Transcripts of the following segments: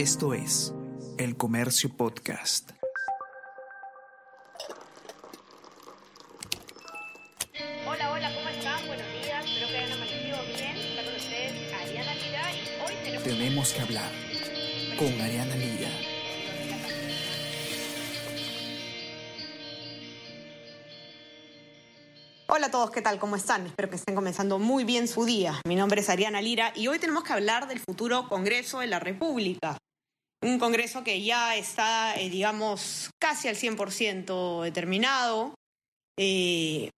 Esto es El Comercio Podcast. Hola, hola, ¿cómo están? Buenos días, espero que hayan amanecido bien. Está con ustedes Ariana Lira y hoy tenemos... Tenemos que hablar con Ariana Lira. Hola a todos, ¿qué tal? ¿Cómo están? Espero que estén comenzando muy bien su día. Mi nombre es Ariana Lira y hoy tenemos que hablar del futuro Congreso de la República. Un Congreso que ya está, eh, digamos, casi al 100% determinado. Eh,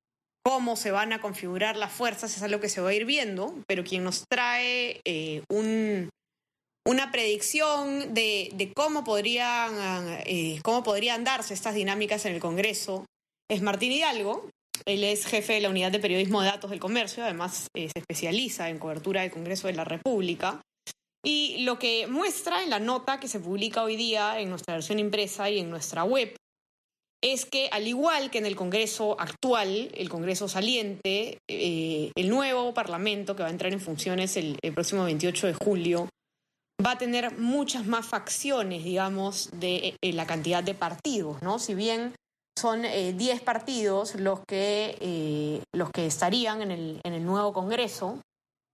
cómo se van a configurar las fuerzas es algo que se va a ir viendo, pero quien nos trae eh, un, una predicción de, cómo, podrían, eh, cómo podrían darse estas dinámicas en el Congreso es Martín Hidalgo. Él es jefe de la Unidad de Periodismo de Datos del Comercio, además eh, se especializa en cobertura del Congreso de la República. Y lo que muestra en la nota que se publica hoy día en nuestra versión impresa y en nuestra web es que al igual que en el Congreso actual, el Congreso saliente, eh, el nuevo Parlamento que va a entrar en funciones el, próximo 28 de julio va a tener muchas más facciones, digamos, de eh, la cantidad de partidos, ¿no? Si bien son 10 eh, partidos los que, los que estarían en el, en el nuevo Congreso,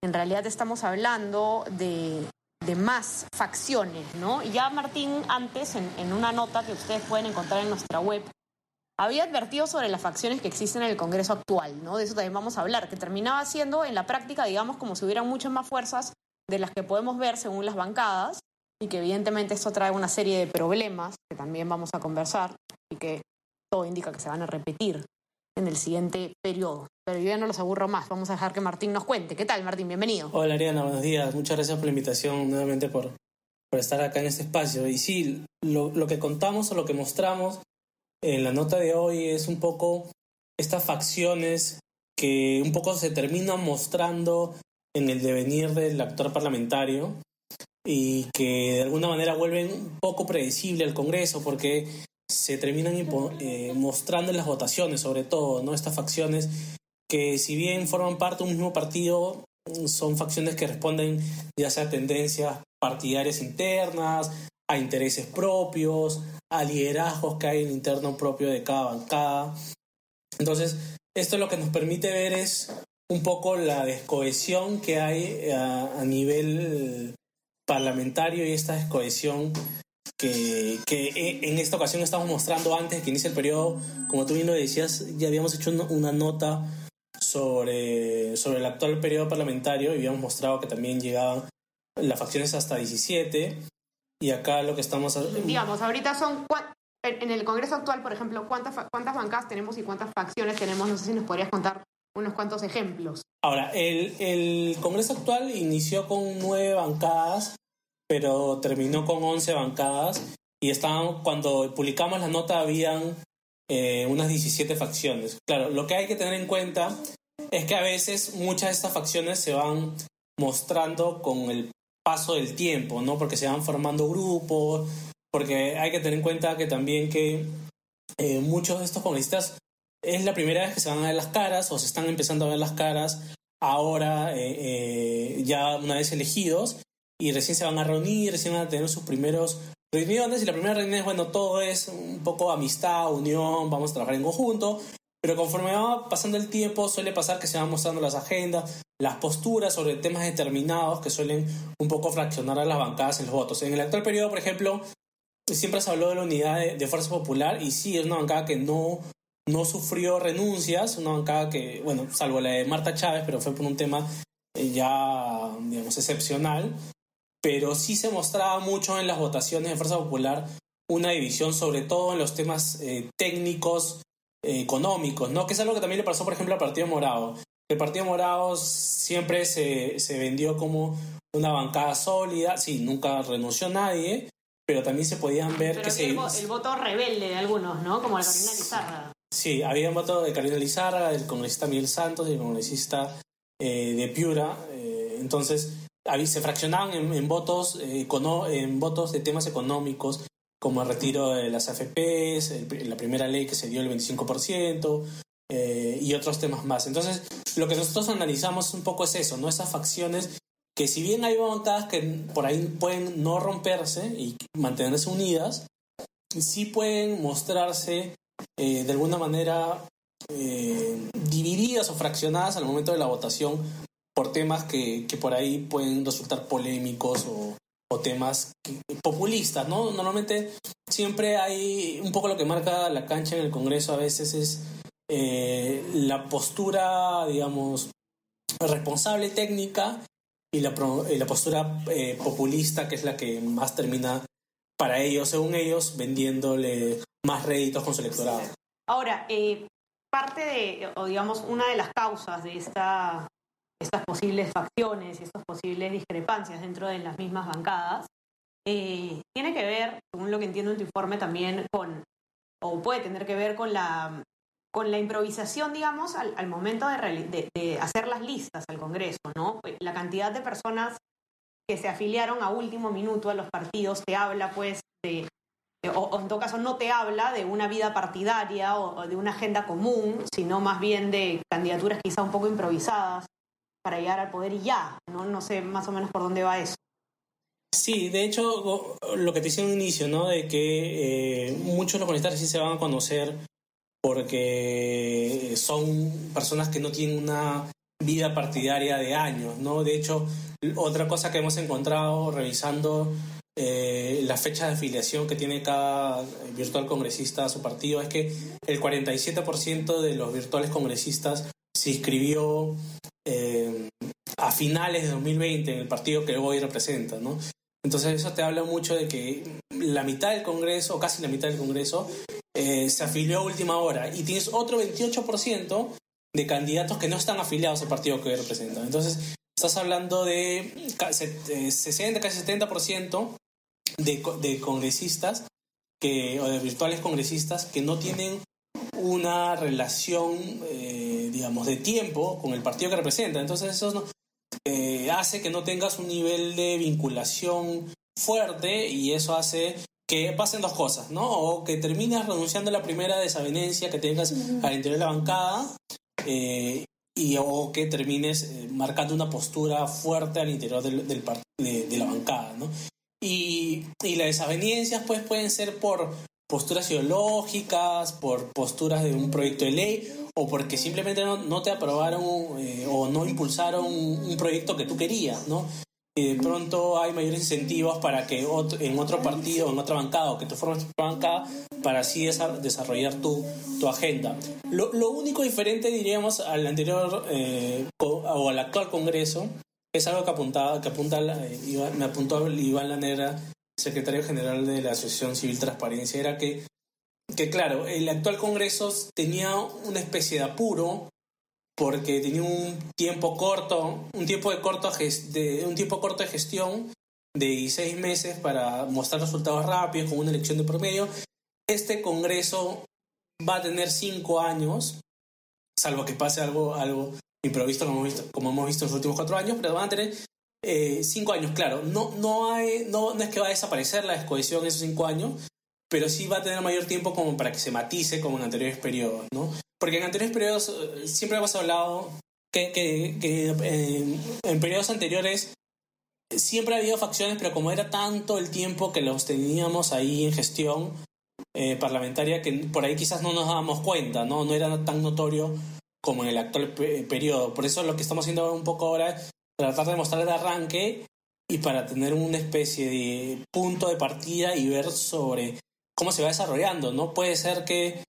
en realidad estamos hablando de, de más facciones, ¿no? Ya Martín antes, en, en, una nota que ustedes pueden encontrar en nuestra web, había advertido sobre las facciones que existen en el Congreso actual, ¿no? De eso también vamos a hablar, que terminaba siendo en la práctica, digamos, como si hubieran muchas más fuerzas de las que podemos ver según las bancadas, y que evidentemente esto trae una serie de problemas que también vamos a conversar y que todo indica que se van a repetir en el siguiente periodo. Pero yo ya no los aburro más, vamos a dejar que Martín nos cuente. ¿Qué tal, Martín? Bienvenido. Hola, Ariana, buenos días. Muchas gracias por la invitación, nuevamente por, estar acá en este espacio. Y sí, lo, lo que contamos o lo que mostramos en la nota de hoy es un poco estas facciones que un poco se terminan mostrando en el devenir del actor parlamentario y que de alguna manera vuelven poco predecible al Congreso porque se terminan eh, mostrando en las votaciones, sobre todo, ¿no? Estas facciones que si bien forman parte de un mismo partido, son facciones que responden ya sea a tendencias partidarias internas, a intereses propios, a liderazgos que hay en el interno propio de cada bancada. Entonces, esto lo que nos permite ver es un poco la descohesión que hay a, a nivel parlamentario y esta descohesión que, que, en esta ocasión estamos mostrando antes que inicie el periodo, como tú bien lo decías, ya habíamos hecho una nota sobre, sobre el actual periodo parlamentario y habíamos mostrado que también llegaban las facciones hasta 17 y acá lo que estamos... Digamos, ahorita son... En el Congreso actual, por ejemplo, ¿cuántas, cuántas bancas tenemos y cuántas facciones tenemos? No sé si nos podrías contar unos cuantos ejemplos. Ahora, el, el Congreso actual inició con nueve bancadas, pero terminó con once bancadas y estaban, cuando publicamos la nota habían eh, unas 17 facciones. Claro, lo que hay que tener en cuenta es que a veces muchas de estas facciones se van mostrando con el paso del tiempo, ¿no? Porque se van formando grupos, porque hay que tener en cuenta que también que eh, muchos de estos congresistas es la primera vez que se van a ver las caras o se están empezando a ver las caras ahora eh, ya una vez elegidos y recién se van a reunir, recién van a tener sus primeros reuniones y la primera reunión es, bueno, todo es un poco amistad, unión, vamos a trabajar en conjunto, pero conforme va pasando el tiempo suele pasar que se van mostrando las agendas, las posturas sobre temas determinados que suelen un poco fraccionar a las bancadas en los votos. En el actual periodo, por ejemplo, siempre se habló de la unidad de, de Fuerza Popular y sí, es una bancada que no no sufrió renuncias, una bancada que, bueno, salvo la de Marta Chávez, pero fue por un tema eh, ya, digamos, excepcional, pero sí se mostraba mucho en las votaciones de Fuerza Popular una división, sobre todo en los temas eh, técnicos, eh, económicos, ¿no? Que es algo que también le pasó, por ejemplo, al Partido Morado. El Partido Morado siempre se, se vendió como una bancada sólida, sí, nunca renunció nadie, pero también se podían ver pero que se... El, el, voto rebelde de algunos, ¿no? Como la Carolina Lizarra. Sí, había voto de Carolina Lizarra, del congresista Miguel Santos y del congresista eh, de Piura. Eh, entonces, se fraccionaban en, en votos, eh, en votos de temas económicos, como el retiro de las AFPs, la primera ley que se dio el 25%, y otros temas más. Entonces, lo que nosotros analizamos un poco es eso, ¿no? Esas facciones que si bien hay bancadas que por ahí pueden no romperse y mantenerse unidas, sí pueden mostrarse eh, de alguna manera eh, divididas o fraccionadas al momento de la votación por temas que, que por ahí pueden resultar polémicos o, o temas populistas, ¿no? Normalmente siempre hay un poco lo que marca la cancha en el Congreso a veces es eh, la postura, digamos, responsable técnica y la, la postura eh, populista, que es la que más termina para ellos, según ellos, vendiéndole más réditos con su electorado. Ahora, eh, parte de, o digamos, una de las causas de esta, estas posibles facciones y estas posibles discrepancias dentro de las mismas bancadas tiene que ver, según lo que entiendo en tu informe, también con, o puede tener que ver con la con la improvisación, digamos, al, momento de, hacer las listas al Congreso, ¿no? Pues, la cantidad de personas que se afiliaron a último minuto a los partidos te habla, pues, de, o, en todo caso no te habla de una vida partidaria o, de una agenda común, sino más bien de candidaturas quizá un poco improvisadas para llegar al poder y ya, ¿no? No sé más o menos por dónde va eso. Sí, de hecho, lo que te decía en inicio, ¿no? De que eh, muchos de los congresistas sí se van a conocer porque son personas que no tienen una vida partidaria de años, ¿no? De hecho, otra cosa que hemos encontrado revisando eh, la fecha de afiliación que tiene cada virtual congresista a su partido es que el 47% de los virtuales congresistas se inscribió eh, a finales de 2020 en el partido que hoy representa, ¿no? Entonces eso te habla mucho de que la mitad del Congreso, o casi la mitad del Congreso, eh, se afilió a última hora y tienes otro 28% de candidatos que no están afiliados al partido que representan. Entonces, estás hablando de 60, casi 70% de, de congresistas que, o de virtuales congresistas que no tienen una relación, eh, digamos, de tiempo con el partido que representan. Entonces, eso eh, hace que no tengas un nivel de vinculación fuerte y eso hace que pasen dos cosas, ¿no? O que termines renunciando a la primera desavenencia que tengas al interior de la bancada eh, y o que termines marcando una postura fuerte al interior del, del de, de, la bancada, ¿no? Y, y las desavenencias pues pueden ser por posturas ideológicas, por posturas de un proyecto de ley o porque simplemente no, no te aprobaron eh, o no impulsaron un, proyecto que tú querías, ¿no? de pronto hay mayores incentivos para que en otro partido, en otra bancada, o que tú formes tu bancada, para así desarrollar tu, tu agenda. Lo, lo, único diferente, diríamos, al anterior eh, o al actual Congreso, es algo que, apuntaba, que apunta, eh, me apuntó Iván Lanera, secretario general de la Asociación Civil Transparencia, era que, que, claro, el actual Congreso tenía una especie de apuro porque tenía un tiempo corto, un tiempo de corto de, un tiempo corto de gestión de seis meses para mostrar resultados rápidos con una elección de promedio. Este Congreso va a tener cinco años, salvo que pase algo, algo improvisto como hemos, visto, como hemos visto en los últimos cuatro años, pero van a tener eh, cinco años, claro. No, no, hay, no, no es que va a desaparecer la descohesión esos cinco años, pero sí va a tener mayor tiempo como para que se matice como en anteriores periodos, ¿no? Porque en anteriores periodos eh, siempre hemos hablado que, que, en periodos anteriores siempre ha habido facciones, pero como era tanto el tiempo que los teníamos ahí en gestión eh, parlamentaria, que por ahí quizás no nos dábamos cuenta, ¿no? No era tan notorio como en el actual periodo. Por eso lo que estamos haciendo un poco ahora tratar de mostrar el arranque y para tener una especie de punto de partida y ver sobre cómo se va desarrollando, ¿no? Puede ser que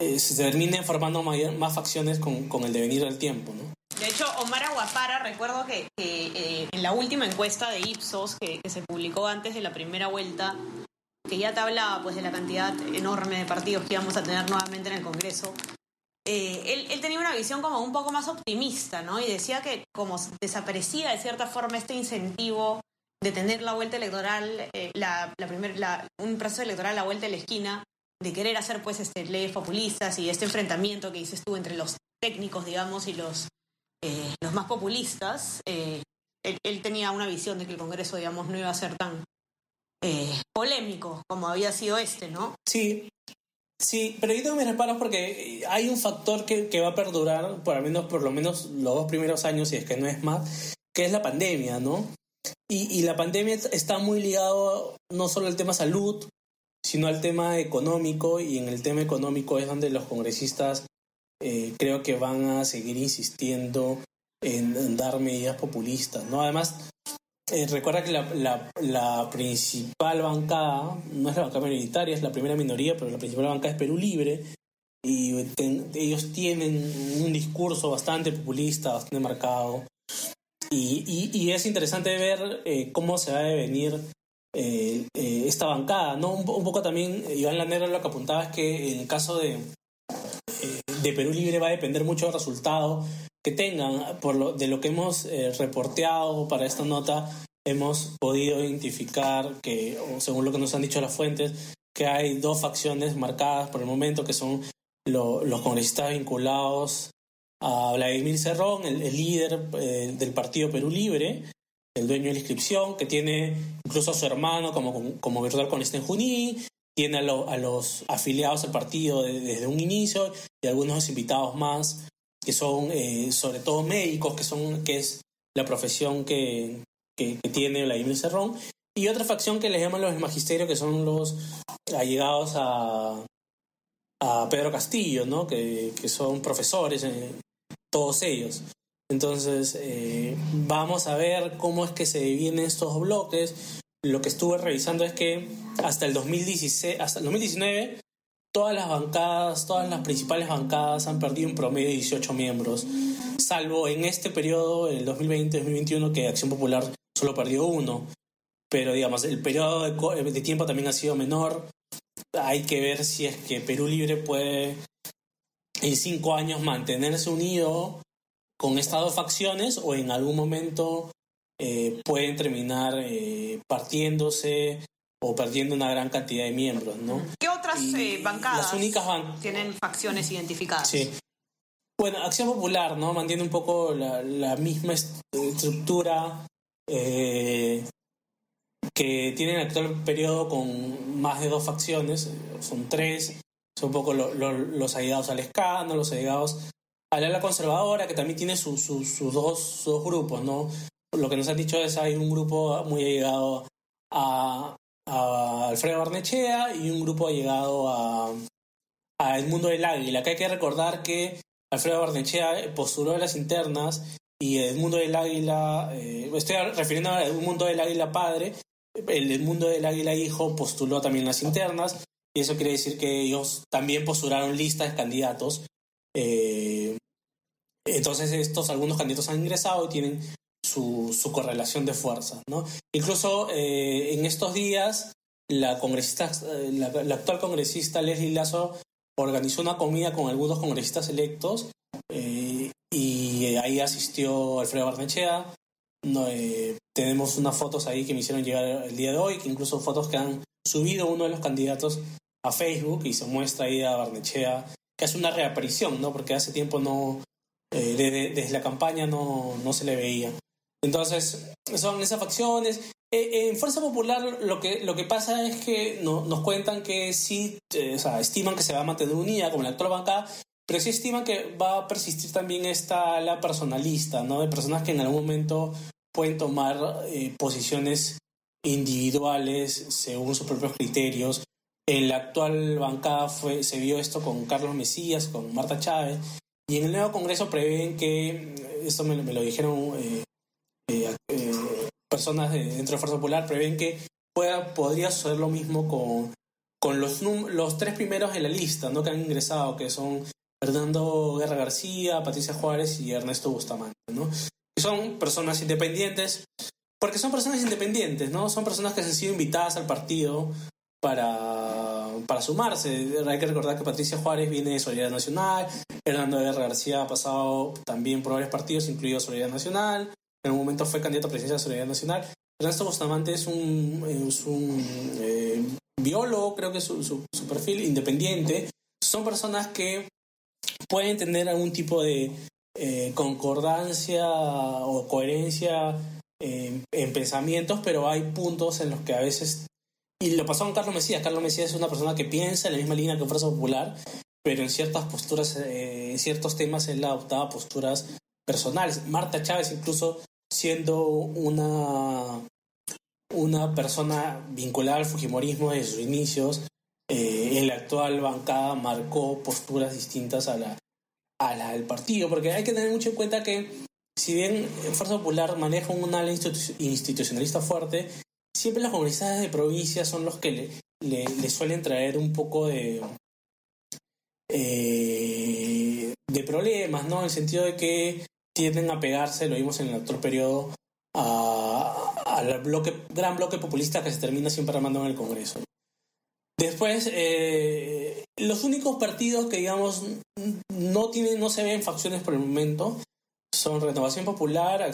eh, se terminen formando más facciones con, con, el devenir del tiempo, ¿no? De hecho, Omar Aguapara, recuerdo que, eh, en la última encuesta de Ipsos que, que, se publicó antes de la primera vuelta, que ya te hablaba pues de la cantidad enorme de partidos que íbamos a tener nuevamente en el Congreso, eh, él, él, tenía una visión como un poco más optimista, ¿no? Y decía que como desaparecía de cierta forma este incentivo de tener la vuelta electoral, eh, la, la primer, la, un proceso electoral a la vuelta de la esquina, de querer hacer pues este, leyes populistas y este enfrentamiento que dices tú entre los técnicos, digamos, y los, eh, los más populistas, eh, él, él, tenía una visión de que el Congreso, digamos, no iba a ser tan eh, polémico como había sido este, ¿no? Sí, sí, pero yo tengo mis reparos porque hay un factor que, que va a perdurar, por al menos por lo menos los dos primeros años, y es que no es más, que es la pandemia, ¿no? Y, y la pandemia está muy ligado no solo al tema salud, sino al tema económico, y en el tema económico es donde los congresistas eh, creo que van a seguir insistiendo en, dar medidas populistas, ¿no? Además, eh, recuerda que la, principal bancada, no es la bancada minoritaria, es la primera minoría, pero la principal bancada es Perú Libre, y ellos tienen un discurso bastante populista, bastante marcado, y, y, es interesante ver eh, cómo se va a devenir eh, esta bancada, ¿no? Un, poco también, Iván Lanero lo que apuntaba es que en el caso de Perú Libre va a depender mucho del resultado que tengan. Por lo, de lo que hemos eh, reporteado para esta nota, hemos podido identificar que, según lo que nos han dicho las fuentes, que hay dos facciones marcadas por el momento, que son los congresistas vinculados a Vladimir Cerrón, el, líder eh, del partido Perú Libre, el dueño de la inscripción, que tiene incluso a su hermano como, como virtual con en Junín, tiene a, los afiliados al partido desde un inicio y algunos invitados más que son eh, sobre todo médicos, que, son, que es la profesión que, que, tiene Vladimir Cerrón, y otra facción que les llaman los magisterios, que son los allegados a, a Pedro Castillo, ¿no? que, que son profesores, todos ellos. Entonces, eh, vamos a ver cómo es que se vienen estos bloques. Lo que estuve revisando es que hasta el 2016, hasta el 2019 todas las bancadas, todas las principales bancadas han perdido un promedio de 18 miembros, salvo en este periodo, el 2020-2021, que Acción Popular solo perdió uno. Pero digamos, el periodo de, tiempo también ha sido menor. Hay que ver si es que Perú Libre puede en cinco años mantenerse unido con estas dos facciones o en algún momento eh, pueden terminar eh, partiéndose o perdiendo una gran cantidad de miembros, ¿no? ¿Qué otras eh, bancadas tienen facciones identificadas? Sí. Bueno, Acción Popular, ¿no? Mantiene un poco la, misma estructura eh, que tiene en el actual periodo con más de dos facciones, son tres, son un poco los allegados al escándalo, los allegados a la conservadora, que también tiene sus, dos, sus grupos, ¿no? Lo que nos han dicho es hay un grupo muy allegado a, a Alfredo Barnechea y un grupo ha llegado a, a El Mundo del Águila. Que hay que recordar que Alfredo Barnechea postuló a las internas y El Mundo del Águila, eh, estoy refiriendo a El Mundo del Águila padre, el Mundo del Águila hijo postuló también las internas y eso quiere decir que ellos también postularon listas de candidatos. Eh, entonces estos algunos candidatos han ingresado y tienen su, correlación de fuerzas. ¿no? Incluso eh, en estos días, la, congresista, eh, la, actual congresista Leslie Lazo organizó una comida con algunos congresistas electos eh, y ahí asistió Alfredo Barnechea. No, tenemos unas fotos ahí que me hicieron llegar el día de hoy, que incluso fotos que han subido uno de los candidatos a Facebook y se muestra ahí a Barnechea, que hace una reaparición, ¿no? porque hace tiempo no, desde, desde, la campaña no, no se le veía. Entonces, son esas facciones. Eh, en Fuerza Popular lo que, lo que pasa es que no, nos cuentan que sí, eh, o sea, estiman que se va a mantener unida como la actual bancada, pero sí estiman que va a persistir también esta la personalista, ¿no? De personas que en algún momento pueden tomar eh, posiciones individuales según sus propios criterios. En la actual bancada fue, se vio esto con Carlos Mesías, con Marta Chávez, y en el nuevo Congreso prevén que, esto me, lo dijeron eh, eh, personas dentro de Fuerza Popular prevén que pueda, podría suceder lo mismo con, con los, los tres primeros en la lista ¿no? que han ingresado, que son Fernando Guerra García, Patricia Juárez y Ernesto Bustamante. ¿no? Son personas independientes, porque son personas independientes, ¿no? son personas que han sido invitadas al partido para, para sumarse. Hay que recordar que Patricia Juárez viene de Solidaridad Nacional, Fernando Guerra García ha pasado también por varios partidos, incluido Solidaridad Nacional, en un momento fue candidato a presidencia de la Solidaridad Nacional. Ernesto Bustamante es un, es eh, biólogo, creo que es su, su, perfil, independiente. Son personas que pueden tener algún tipo de eh, concordancia o coherencia en, pensamientos, pero hay puntos en los que a veces... Y lo pasó con Carlos Mesías. Carlos Mesías es una persona que piensa en la misma línea que Fuerza Popular, pero en ciertas posturas, eh, en ciertos temas él adoptaba posturas personales. Marta Chávez incluso siendo una, una persona vinculada al Fujimorismo desde sus inicios, eh, en la actual bancada marcó posturas distintas a la, a la del partido, porque hay que tener mucho en cuenta que si bien Fuerza Popular maneja un ala institucionalista fuerte, siempre las comunidades de provincia son los que le, le, suelen traer un poco de, eh, de problemas, ¿no? En el sentido de que tienden a pegarse, lo vimos en el actual periodo, al bloque, gran bloque populista que se termina siempre armando en el Congreso. Después, eh, los únicos partidos que, digamos, no, tienen, no se ven facciones por el momento son Renovación Popular,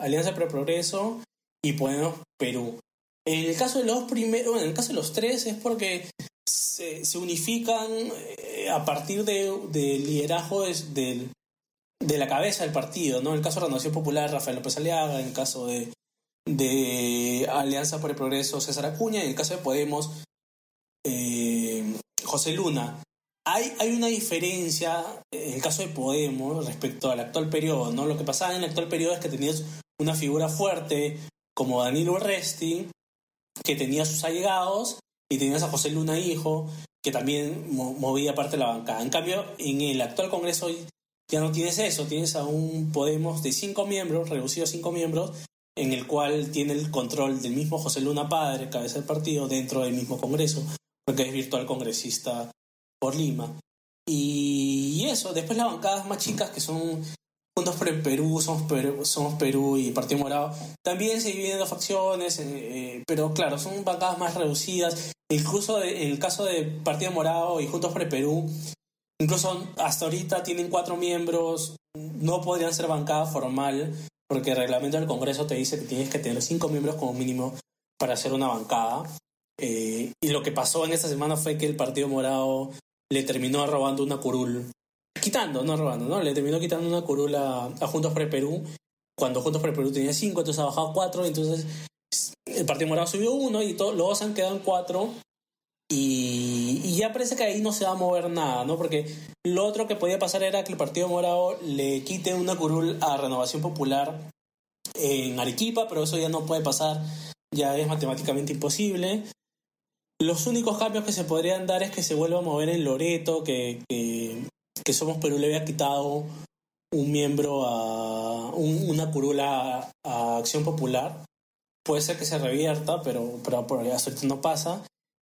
Alianza Pro Progreso y Podemos Perú. En el caso de los primeros, en el caso de los tres es porque se, unifican eh, a partir del de liderazgo de, de, la cabeza del partido, ¿no? En el caso de Renovación Popular, Rafael López Aliaga, en el caso de, de Alianza por el Progreso, César Acuña, en el caso de Podemos, eh, José Luna. Hay, hay una diferencia en el caso de Podemos respecto al actual periodo, ¿no? Lo que pasaba en el actual periodo es que tenías una figura fuerte como Danilo Resti, que tenía sus allegados, y tenías a José Luna Hijo, que también movía parte de la bancada. En cambio, en el actual Congreso ya no tienes eso, tienes a un Podemos de cinco miembros, reducido a cinco miembros, en el cual tiene el control del mismo José Luna Padre, cabeza del partido, dentro del mismo Congreso, porque es virtual congresista por Lima. Y eso, después las bancadas más chicas que son Juntos por el Perú, Somos Perú, Somos Perú y Partido Morado, también se dividen en dos facciones, eh, eh, pero claro, son bancadas más reducidas. Incluso en el caso de Partido Morado y Juntos por el Perú, incluso hasta ahorita tienen cuatro miembros, no podrían ser bancada formal, porque el reglamento del Congreso te dice que tienes que tener cinco miembros como mínimo para hacer una bancada. Eh, y lo que pasó en esta semana fue que el Partido Morado le terminó robando una curul quitando, no robando, ¿no? Le terminó quitando una curula a Juntos por el Perú, cuando Juntos por el Perú tenía cinco, entonces ha bajado cuatro, entonces el Partido Morado subió uno y todos los han quedado en cuatro. Y, ya parece que ahí no se va a mover nada, ¿no? Porque lo otro que podía pasar era que el Partido Morado le quite una curul a Renovación Popular en Arequipa, pero eso ya no puede pasar, ya es matemáticamente imposible. Los únicos cambios que se podrían dar es que se vuelva a mover en Loreto, que, que Somos Perú le había quitado un miembro a una curula a, Acción Popular. Puede ser que se revierta, pero, pero por hasta no pasa.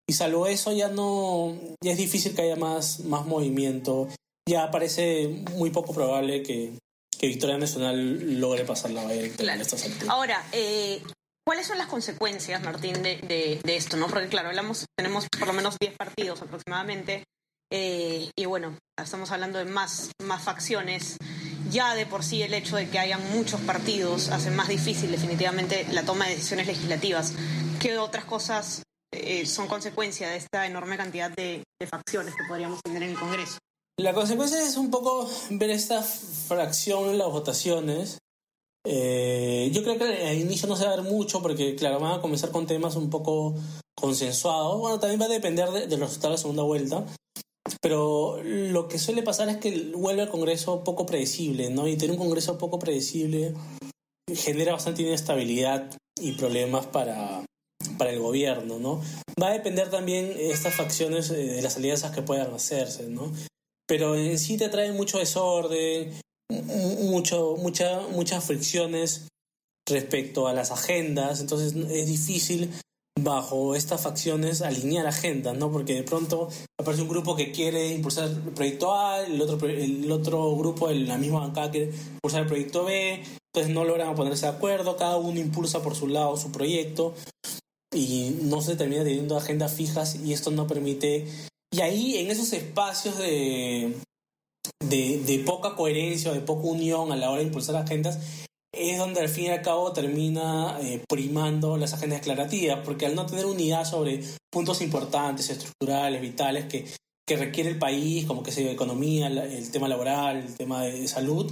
Y salvo eso ya no, ya es difícil que haya más, más movimiento. Ya parece muy poco probable que, que Victoria Nacional logre pasar la valla claro. Ahora, eh, ¿cuáles son las consecuencias, Martín, de, de, de, esto? ¿no? Porque claro, hablamos, tenemos por lo menos 10 partidos aproximadamente eh, y bueno, estamos hablando de más, más facciones. Ya de por sí el hecho de que hayan muchos partidos hace más difícil definitivamente la toma de decisiones legislativas. ¿Qué otras cosas eh, son consecuencia de esta enorme cantidad de, facciones que podríamos tener en el Congreso? La consecuencia es un poco ver esta fracción en las votaciones. Eh, yo creo que al inicio no se va a ver mucho porque, claro, van a comenzar con temas un poco consensuados. Bueno, también va a depender de, de los resultados de la segunda vuelta. Pero lo que suele pasar es que vuelve al Congreso poco predecible, ¿no? Y tener un Congreso poco predecible genera bastante inestabilidad y problemas para, para el gobierno, ¿no? Va a depender también estas facciones eh, de las alianzas que puedan hacerse, ¿no? Pero en sí te trae mucho desorden, mucho, mucha, muchas fricciones respecto a las agendas, entonces es difícil bajo estas facciones alinear agendas, ¿no? Porque de pronto aparece un grupo que quiere impulsar el proyecto A, el otro, el otro grupo de la misma bancada quiere impulsar el proyecto B, entonces no logran ponerse de acuerdo, cada uno impulsa por su lado su proyecto y no se termina teniendo agendas fijas y esto no permite... Y ahí en esos espacios de, de, poca coherencia o de poca unión a la hora de impulsar agendas, es donde al fin y al cabo termina eh, primando las agendas declarativas, porque al no tener unidad sobre puntos importantes, estructurales, vitales, que, que requiere el país, como que sea economía, el tema laboral, el tema de salud,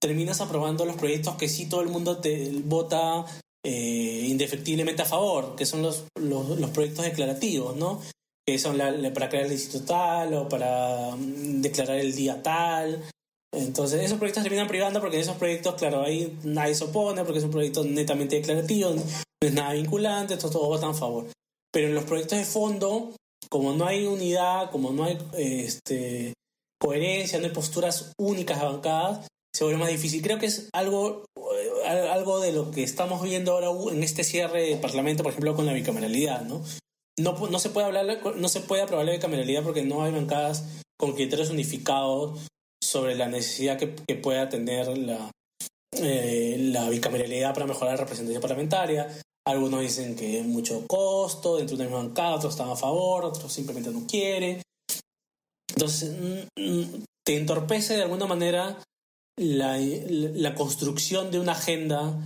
terminas aprobando los proyectos que sí todo el mundo te vota eh, indefectiblemente a favor, que son los, los, proyectos declarativos, ¿no? Que son para crear el distrito tal o para mm, declarar el día tal, Entonces, esos proyectos terminan privando porque en esos proyectos, claro, ahí nadie se opone porque es un proyecto netamente declarativo, no es nada vinculante, entonces todos votan a favor. Pero en los proyectos de fondo, como no hay unidad, como no hay este, coherencia, no hay posturas únicas bancadas, se vuelve más difícil. Creo que es algo, algo de lo que estamos viendo ahora en este cierre del Parlamento, por ejemplo, con la bicameralidad, ¿no? No, no, se puede hablar, no se puede aprobar la bicameralidad porque no hay bancadas con criterios unificados sobre la necesidad que, que pueda tener la, eh, la bicameralidad para mejorar la representación parlamentaria. Algunos dicen que es mucho costo dentro de una misma bancada, otros están a favor, otros simplemente no quieren. Entonces, mm, mm, te entorpece de alguna manera la, construcción de una agenda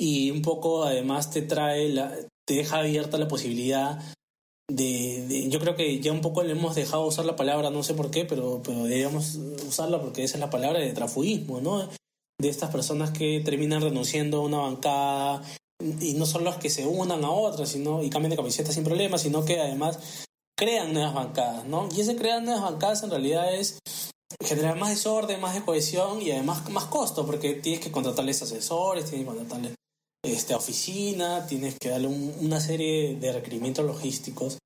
y un poco además te trae, la, te deja abierta la posibilidad de, yo creo que ya un poco le hemos dejado usar la palabra, no sé por qué, pero, pero deberíamos usarla porque esa es la palabra de trafugismo, ¿no? De estas personas que terminan renunciando a una bancada y no son los que se unan a otras sino, y cambian de camiseta sin problemas, sino que además crean nuevas bancadas, ¿no? Y ese crear nuevas bancadas en realidad es generar más desorden, más cohesión y además más costo, porque tienes que contratarles asesores, tienes que contratarles este, oficina, tienes que darle una serie de requerimientos logísticos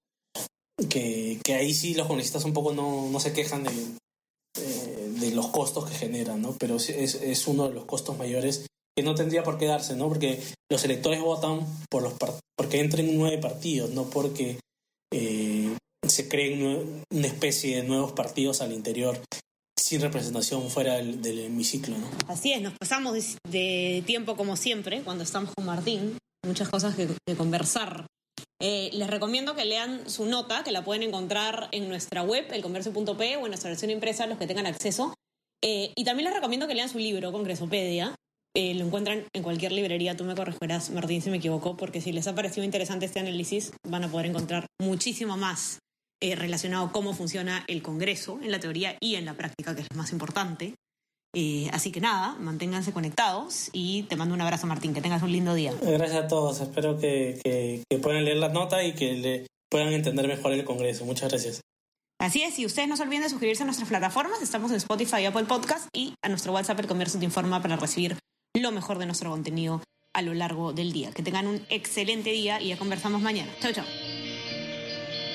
que, ahí sí los congresistas un poco no, no se quejan de, de, los costos que generan, ¿no? Pero es, es, uno de los costos mayores que no tendría por qué darse, ¿no? Porque los electores votan por los porque entren nueve partidos, no porque eh, se creen una especie de nuevos partidos al interior sin representación fuera del, hemiciclo. ¿no? Así es, nos pasamos de, tiempo como siempre cuando estamos con Martín, muchas cosas que, conversar. Eh, les recomiendo que lean su nota, que la pueden encontrar en nuestra web, elcomercio.p o en nuestra versión impresa, los que tengan acceso. Eh, y también les recomiendo que lean su libro, Congresopedia. Eh, lo encuentran en cualquier librería, tú me corregirás, Martín, si me equivoco, porque si les ha parecido interesante este análisis, van a poder encontrar muchísimo más eh, relacionado a cómo funciona el Congreso en la teoría y en la práctica, que es lo más importante. Eh, así que nada, manténganse conectados y te mando un abrazo, Martín. Que tengas un lindo día. Gracias a todos. Espero que, que, puedan leer la nota y que le puedan entender mejor el Congreso. Muchas gracias. Así es, y ustedes no se olviden de suscribirse a nuestras plataformas. Estamos en Spotify Apple Podcast y a nuestro WhatsApp El Comercio te informa para recibir lo mejor de nuestro contenido a lo largo del día. Que tengan un excelente día y ya conversamos mañana. Chao, chao.